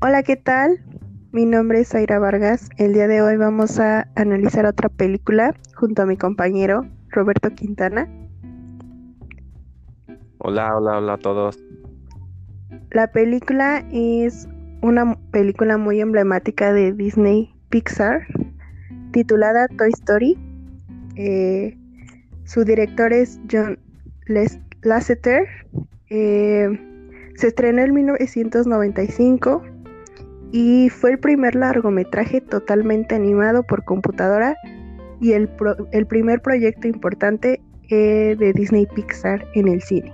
Hola, ¿qué tal? Mi nombre es Zaira Vargas. El día de hoy vamos a analizar otra película junto a mi compañero Roberto Quintana. Hola, hola, hola a todos. La película es una película muy emblemática de Disney Pixar titulada Toy Story. Eh, su director es John Lasseter. Eh, se estrenó en 1995 y fue el primer largometraje totalmente animado por computadora y el, el primer proyecto importante eh, de Disney Pixar en el cine.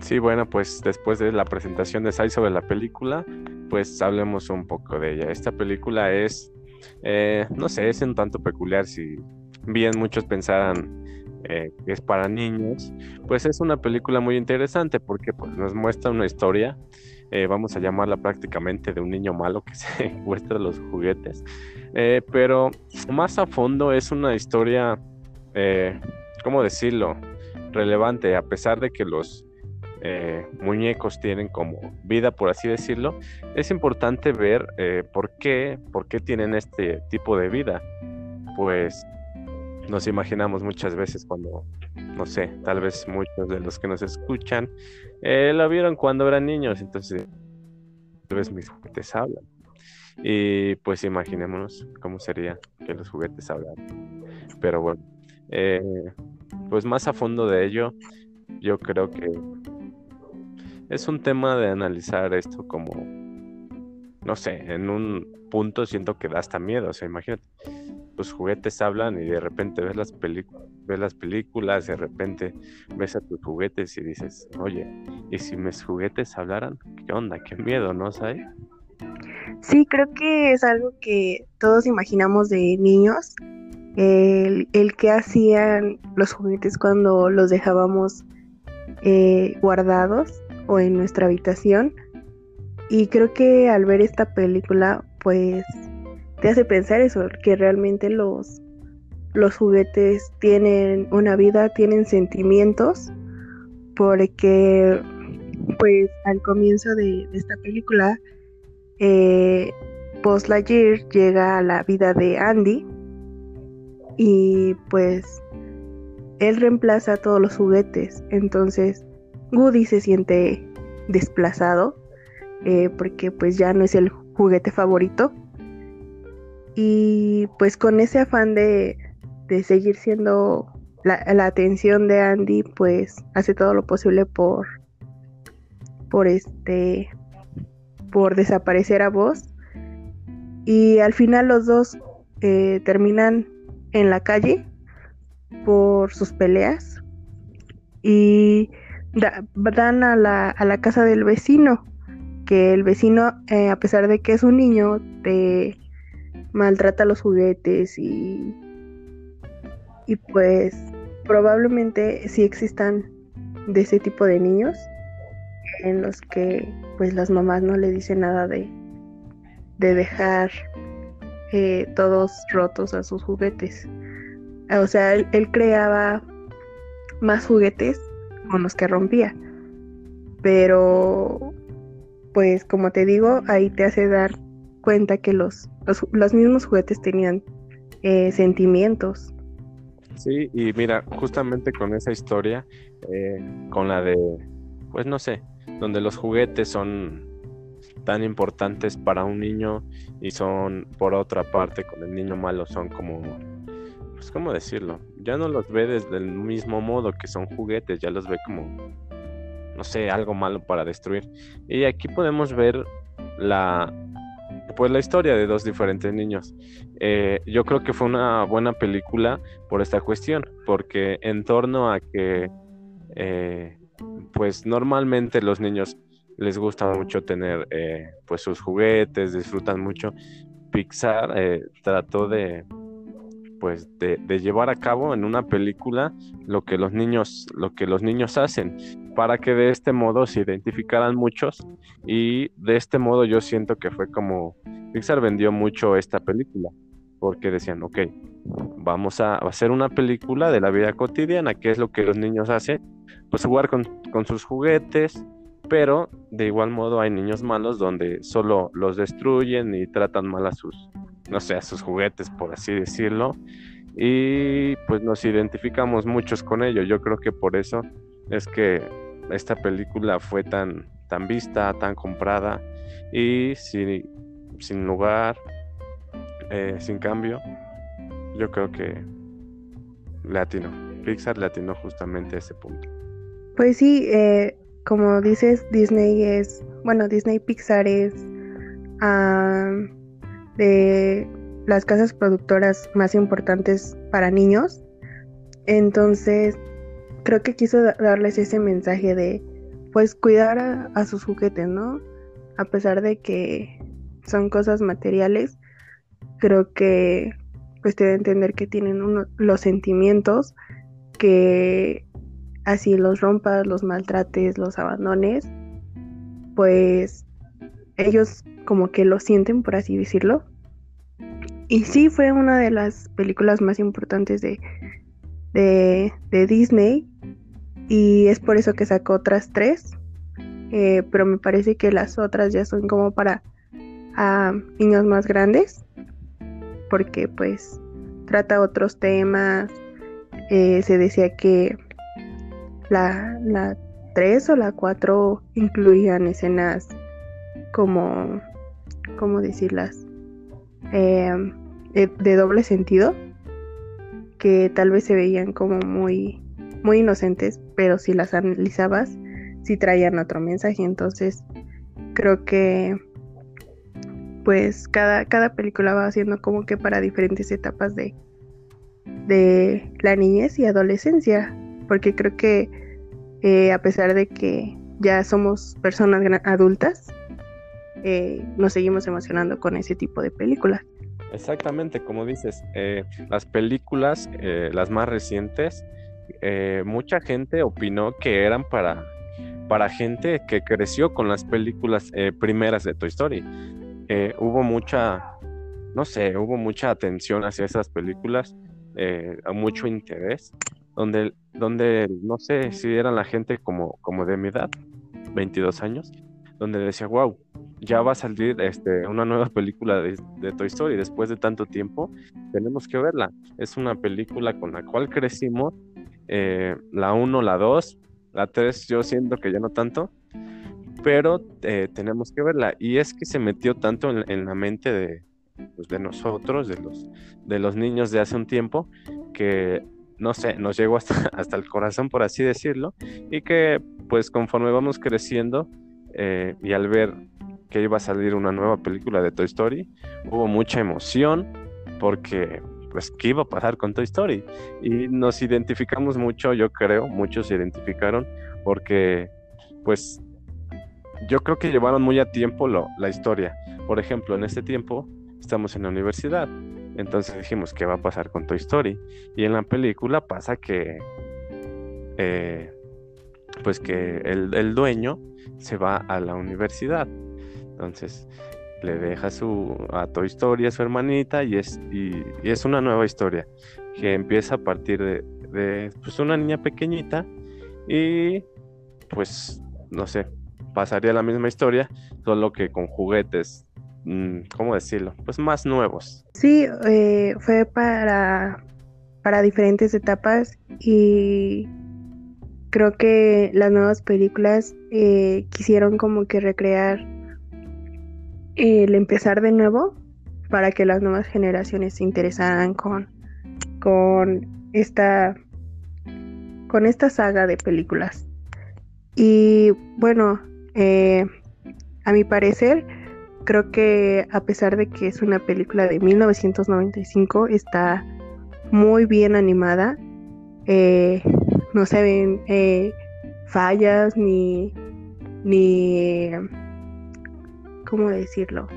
Sí, bueno, pues después de la presentación de Sai sobre la película, pues hablemos un poco de ella. Esta película es, eh, no sé, es un tanto peculiar si bien muchos pensaran eh, es para niños, pues es una película muy interesante porque pues, nos muestra una historia, eh, vamos a llamarla prácticamente de un niño malo que se muestra los juguetes, pero más a fondo es una historia, ¿cómo decirlo? Relevante, a pesar de que los eh, muñecos tienen como vida, por así decirlo, es importante ver eh, por, qué, por qué tienen este tipo de vida. Pues nos imaginamos muchas veces cuando, no sé, tal vez muchos de los que nos escuchan eh, lo vieron cuando eran niños, entonces tal vez mis juguetes hablan. Y pues imaginémonos cómo sería que los juguetes hablaran. Pero bueno, pues más a fondo de ello, yo creo que es un tema de analizar esto como, no sé, en un punto siento que da hasta miedo, o sea, imagínate, los juguetes hablan y de repente ves las, ves las películas, de repente ves a tus juguetes y dices, oye, ¿y si mis juguetes hablaran? ¿Qué onda? ¿Qué miedo, no sabes? Sí, creo que es algo que todos imaginamos de niños, el, el que hacían los juguetes cuando los dejábamos eh, guardados o en nuestra habitación. Y creo que al ver esta película, pues te hace pensar eso, que realmente los, los juguetes tienen una vida, tienen sentimientos, porque pues al comienzo de, esta película, eh, llega a la vida de Andy y pues él reemplaza todos los juguetes, entonces Woody se siente desplazado eh, porque pues ya no es el juguete favorito y pues con ese afán de, seguir siendo la, atención de Andy pues hace todo lo posible por por este por desaparecer a vos. Y al final los dos eh, terminan en la calle por sus peleas y dan a la, a la casa del vecino, que el vecino, eh, a pesar de que es un niño, te maltrata los juguetes y, y pues probablemente sí existan de ese tipo de niños en los que pues las mamás no le dicen nada de, de dejar eh, todos rotos a sus juguetes. O sea, él creaba más juguetes con los que rompía. Pero, pues como te digo, ahí te hace dar cuenta que los, los, mismos juguetes tenían eh, sentimientos. Sí, y mira, justamente con esa historia, eh, con la de, pues no sé, donde los juguetes son tan importantes para un niño y son, por otra parte, con el niño malo, son como pues, ¿cómo decirlo? Ya no los ve desde el mismo modo que son juguetes, ya los ve como, no sé, algo malo para destruir. Y aquí podemos ver la, pues la historia de dos diferentes niños. Eh, yo creo que fue una buena película por esta cuestión, porque en torno a que, eh, pues normalmente los niños les gusta mucho tener eh, pues sus juguetes, disfrutan mucho. Pixar trató de pues de, llevar a cabo en una película lo que los niños lo que los niños hacen para que de este modo se identificaran muchos y de este modo yo siento que fue como Pixar vendió mucho esta película porque decían ok vamos a hacer una película de la vida cotidiana que es lo que los niños hacen pues jugar con, sus juguetes pero de igual modo hay niños malos donde solo los destruyen y tratan mal a sus, no sé, a sus juguetes, por así decirlo. Y pues nos identificamos muchos con ello. Yo creo que por eso es que esta película fue tan, tan vista, tan comprada y sin, sin lugar, eh, sin cambio, yo creo que le atinó. Pixar le atinó justamente a ese punto. Pues sí, eh, como dices, Disney es, bueno, Disney Pixar es de las casas productoras más importantes para niños. Entonces, creo que quiso darles ese mensaje de, pues, cuidar a, sus juguetes, ¿no? A pesar de que son cosas materiales, creo que, pues, te debe entender que tienen los sentimientos que así los rompas, los maltrates, los abandones, pues ellos como que lo sienten, por así decirlo. Y sí fue una de las películas más importantes de, de, Disney y es por eso que sacó otras tres, eh, pero me parece que las otras ya son como para niños más grandes, porque pues trata otros temas, eh, se decía que la, la 3 o la 4 incluían escenas como, ¿cómo decirlas? Em, de, doble sentido, que tal vez se veían como muy, muy inocentes, pero si las analizabas, sí traían otro mensaje. Entonces, creo que pues cada, cada película va haciendo como que para diferentes etapas de, de la niñez y adolescencia porque creo que eh, a pesar de que ya somos personas adultas, eh, nos seguimos emocionando con ese tipo de películas. Exactamente, como dices, eh, las películas, las más recientes, mucha gente opinó que eran para, para gente que creció con las películas primeras de Toy Story. hubo mucha, no sé, hubo mucha atención hacia esas películas, mucho interés donde, donde no sé si eran la gente como, como de mi edad, 22 años, donde decía, wow, ya va a salir este, una nueva película de, Toy Story después de tanto tiempo, tenemos que verla. Es una película con la cual crecimos, eh, la 1, la 2, la 3 yo siento que ya no tanto, pero eh, tenemos que verla. Y es que se metió tanto en, la mente de, pues, de nosotros, de los, de los niños de hace un tiempo, que no sé, nos llegó hasta, hasta el corazón, por así decirlo, y que pues conforme vamos creciendo eh, y al ver que iba a salir una nueva película de Toy Story, hubo mucha emoción porque pues qué iba a pasar con Toy Story y nos identificamos mucho, yo creo, muchos se identificaron porque pues yo creo que llevaron muy a tiempo la historia. Por ejemplo, en este tiempo estamos en la universidad entonces dijimos, ¿qué va a pasar con Toy Story? Y en la película pasa que, eh, pues que el, dueño se va a la universidad. Entonces le deja su, a Toy Story a su hermanita y es, y, es una nueva historia que empieza a partir de, pues, una niña pequeñita y pues no sé, pasaría la misma historia, solo que con juguetes Mm, ¿cómo decirlo? Pues más nuevos. Sí, eh, fue para, para diferentes etapas y creo que las nuevas películas eh, quisieron como que recrear el empezar de nuevo para que las nuevas generaciones se interesaran con, con esta con esta saga de películas. Y bueno, eh, a mi parecer, creo que a pesar de que es una película de 1995, está muy bien animada. Eh, no se ven eh, fallas ni, ni, ¿cómo decirlo?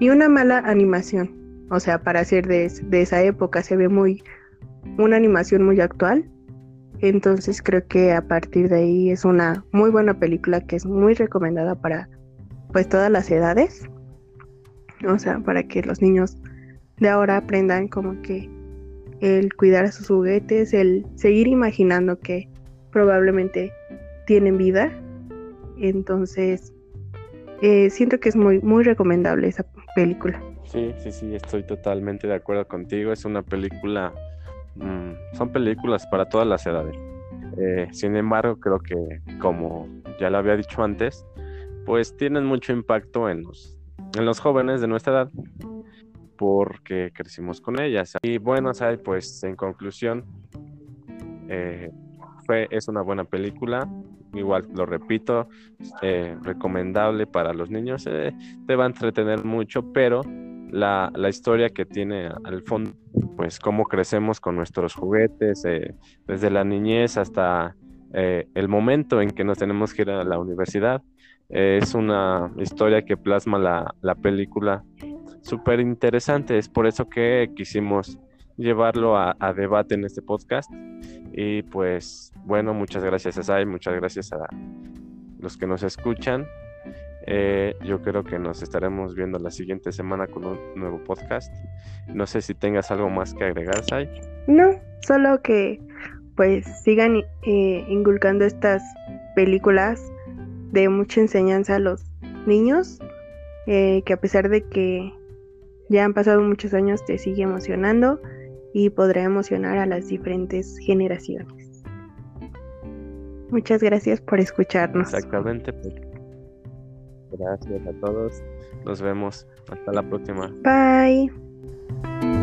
Ni una mala animación. O sea, para ser de, de esa época se ve muy, una animación muy actual. Entonces creo que a partir de ahí es una muy buena película que es muy recomendada para pues todas las edades. O sea, para que los niños de ahora aprendan como que el cuidar a sus juguetes, el seguir imaginando que probablemente tienen vida entonces eh, siento que es muy, muy recomendable esa película. Sí, sí, sí, estoy totalmente de acuerdo contigo. Es una película, mm, son películas para todas las edades. Eh, sin embargo, creo que, como ya lo había dicho antes, pues tienen mucho impacto en los, en los jóvenes de nuestra edad porque crecimos con ellas. Y bueno, pues en conclusión, eh, fue, es una buena película. Igual lo repito, eh, recomendable para los niños. Eh, te va a entretener mucho, pero la, la, historia que tiene al fondo, pues cómo crecemos con nuestros juguetes, desde la niñez hasta el momento en que nos tenemos que ir a la universidad. es una historia que plasma la, la película súper interesante. Es por eso que quisimos llevarlo a, debate en este podcast. Y pues bueno, muchas gracias a Sai, muchas gracias a los que nos escuchan. Eh, yo creo que nos estaremos viendo la siguiente semana con un nuevo podcast. No sé si tengas algo más que agregar, Sai. No, solo que pues sigan eh, inculcando estas películas de mucha enseñanza a los niños, eh, que a pesar de que ya han pasado muchos años, te sigue emocionando y podrá emocionar a las diferentes generaciones. Muchas gracias por escucharnos. Exactamente. Pues. Gracias a todos. Nos vemos. Hasta la próxima. Bye.